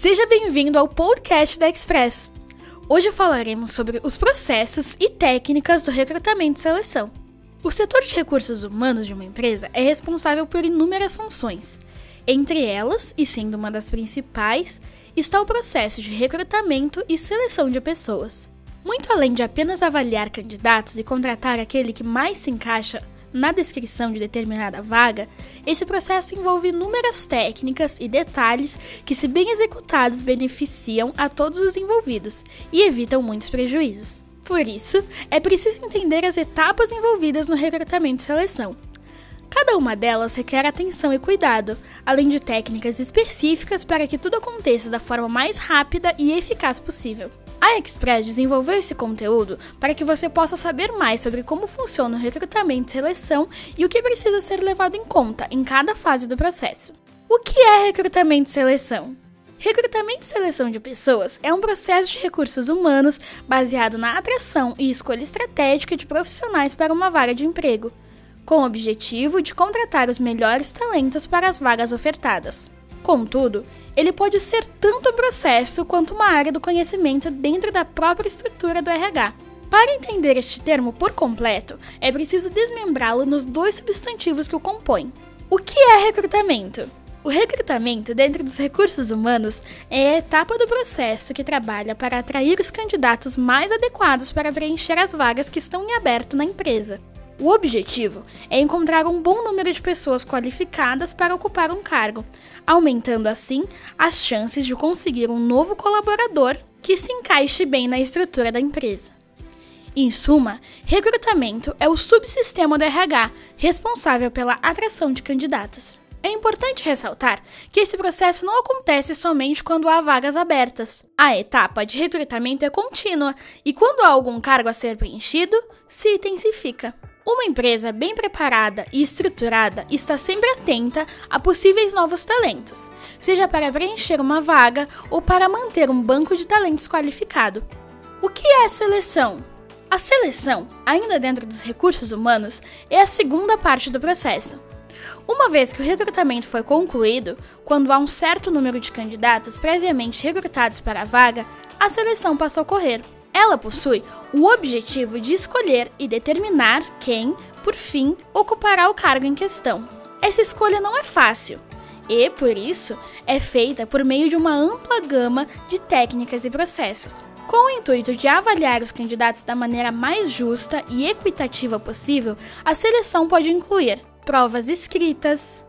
Seja bem-vindo ao podcast da Express. Hoje falaremos sobre os processos e técnicas do recrutamento e seleção. O setor de recursos humanos de uma empresa é responsável por inúmeras funções. Entre elas, e sendo uma das principais, está o processo de recrutamento e seleção de pessoas. Muito além de apenas avaliar candidatos e contratar aquele que mais se encaixa na descrição de determinada vaga, esse processo envolve inúmeras técnicas e detalhes que, se bem executados, beneficiam a todos os envolvidos e evitam muitos prejuízos. Por isso, é preciso entender as etapas envolvidas no recrutamento e seleção. Cada uma delas requer atenção e cuidado, além de técnicas específicas para que tudo aconteça da forma mais rápida e eficaz possível. A Express desenvolveu esse conteúdo para que você possa saber mais sobre como funciona o recrutamento e seleção e o que precisa ser levado em conta em cada fase do processo. O que é recrutamento e seleção? Recrutamento e seleção de pessoas é um processo de recursos humanos baseado na atração e escolha estratégica de profissionais para uma vaga de emprego, com o objetivo de contratar os melhores talentos para as vagas ofertadas. Contudo, ele pode ser tanto um processo quanto uma área do conhecimento dentro da própria estrutura do RH. Para entender este termo por completo, é preciso desmembrá-lo nos dois substantivos que o compõem. O que é recrutamento? O recrutamento, dentro dos recursos humanos, é a etapa do processo que trabalha para atrair os candidatos mais adequados para preencher as vagas que estão em aberto na empresa. O objetivo é encontrar um bom número de pessoas qualificadas para ocupar um cargo, aumentando assim as chances de conseguir um novo colaborador que se encaixe bem na estrutura da empresa. Em suma, recrutamento é o subsistema do RH responsável pela atração de candidatos. É importante ressaltar que esse processo não acontece somente quando há vagas abertas. A etapa de recrutamento é contínua e, quando há algum cargo a ser preenchido, se intensifica. Uma empresa bem preparada e estruturada está sempre atenta a possíveis novos talentos, seja para preencher uma vaga ou para manter um banco de talentos qualificado. O que é a seleção? A seleção, ainda dentro dos recursos humanos, é a segunda parte do processo. Uma vez que o recrutamento foi concluído, quando há um certo número de candidatos previamente recrutados para a vaga, a seleção passa a ocorrer. Ela possui o objetivo de escolher e determinar quem, por fim, ocupará o cargo em questão. Essa escolha não é fácil e, por isso, é feita por meio de uma ampla gama de técnicas e processos. Com o intuito de avaliar os candidatos da maneira mais justa e equitativa possível, a seleção pode incluir provas escritas,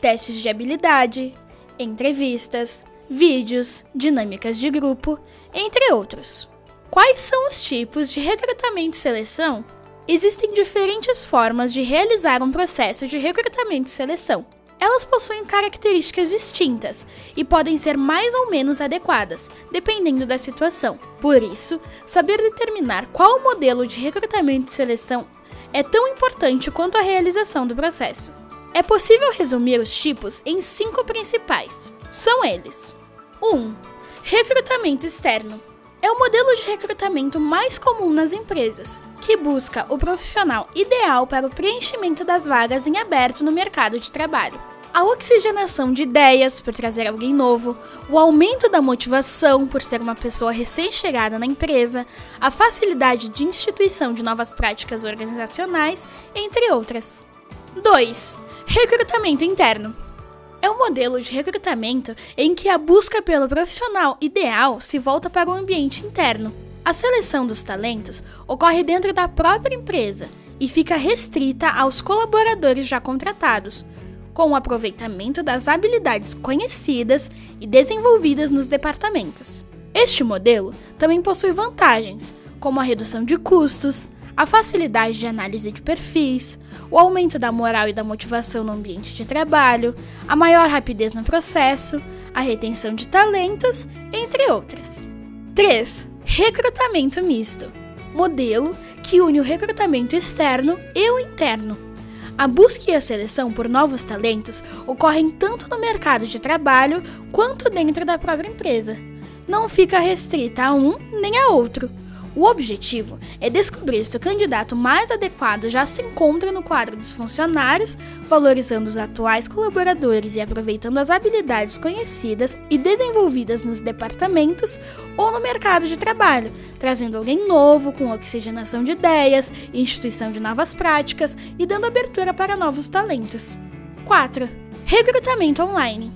testes de habilidade, entrevistas, vídeos, dinâmicas de grupo, entre outros. Quais são os tipos de recrutamento e seleção? Existem diferentes formas de realizar um processo de recrutamento e seleção. Elas possuem características distintas e podem ser mais ou menos adequadas, dependendo da situação. Por isso, saber determinar qual modelo de recrutamento e seleção é tão importante quanto a realização do processo. É possível resumir os tipos em cinco principais. São eles: 1. Um, recrutamento externo é o modelo de recrutamento mais comum nas empresas, que busca o profissional ideal para o preenchimento das vagas em aberto no mercado de trabalho. A oxigenação de ideias por trazer alguém novo, o aumento da motivação por ser uma pessoa recém-chegada na empresa, a facilidade de instituição de novas práticas organizacionais, entre outras. 2. Recrutamento interno é um modelo de recrutamento em que a busca pelo profissional ideal se volta para o ambiente interno. A seleção dos talentos ocorre dentro da própria empresa e fica restrita aos colaboradores já contratados, com o aproveitamento das habilidades conhecidas e desenvolvidas nos departamentos. Este modelo também possui vantagens, como a redução de custos, a facilidade de análise de perfis, o aumento da moral e da motivação no ambiente de trabalho, a maior rapidez no processo, a retenção de talentos, entre outras. 3. Recrutamento misto modelo que une o recrutamento externo e o interno. A busca e a seleção por novos talentos ocorrem tanto no mercado de trabalho quanto dentro da própria empresa. Não fica restrita a um nem a outro O objetivo é descobrir se o candidato mais adequado já se encontra no quadro dos funcionários, valorizando os atuais colaboradores e aproveitando as habilidades conhecidas e desenvolvidas nos departamentos ou no mercado de trabalho, trazendo alguém novo com oxigenação de ideias, instituição de novas práticas e dando abertura para novos talentos. 4. Recrutamento online.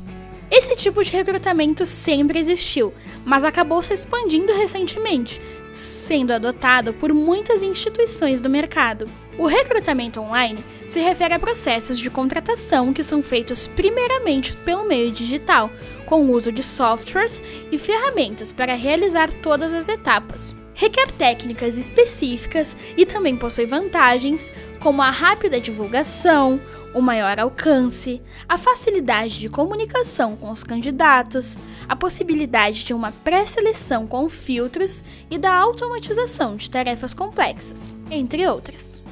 Esse tipo de recrutamento sempre existiu, mas acabou se expandindo recentemente, sendo adotado por muitas instituições do mercado. O recrutamento online se refere a processos de contratação que são feitos primeiramente pelo meio digital, com o uso de softwares e ferramentas para realizar todas as etapas. Requer técnicas específicas e também possui vantagens, como a rápida divulgação, o maior alcance, a facilidade de comunicação com os candidatos, a possibilidade de uma pré-seleção com filtros e da automatização de tarefas complexas, entre outras.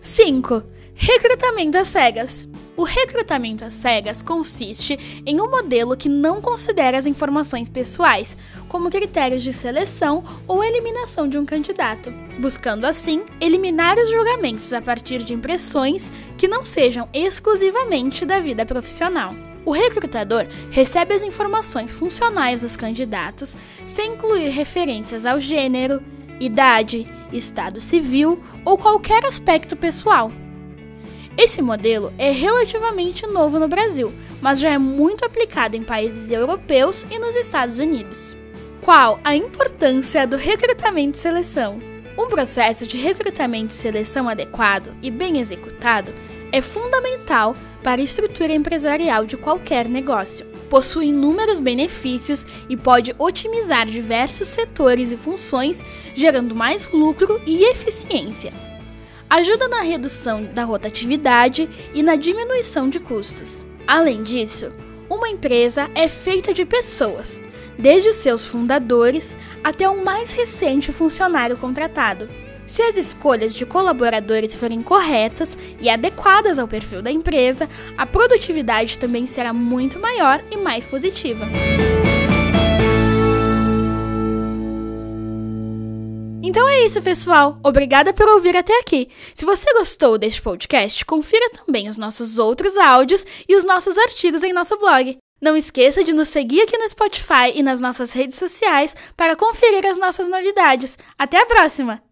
5. Recrutamento às cegas. O recrutamento às cegas consiste em um modelo que não considera as informações pessoais como critérios de seleção ou eliminação de um candidato, buscando assim eliminar os julgamentos a partir de impressões que não sejam exclusivamente da vida profissional. O recrutador recebe as informações funcionais dos candidatos sem incluir referências ao gênero, idade, estado civil ou qualquer aspecto pessoal esse modelo é relativamente novo no Brasil, mas já é muito aplicado em países europeus e nos Estados Unidos. Qual a importância do recrutamento e seleção? Um processo de recrutamento e seleção adequado e bem executado é fundamental para a estrutura empresarial de qualquer negócio. Possui inúmeros benefícios e pode otimizar diversos setores e funções, gerando mais lucro e eficiência ajuda na redução da rotatividade e na diminuição de custos. Além disso, uma empresa é feita de pessoas, desde os seus fundadores até o mais recente funcionário contratado. Se as escolhas de colaboradores forem corretas e adequadas ao perfil da empresa, a produtividade também será muito maior e mais positiva. Então é isso, pessoal. Obrigada por ouvir até aqui. Se você gostou deste podcast, confira também os nossos outros áudios e os nossos artigos em nosso blog. Não esqueça de nos seguir aqui no Spotify e nas nossas redes sociais para conferir as nossas novidades. Até a próxima!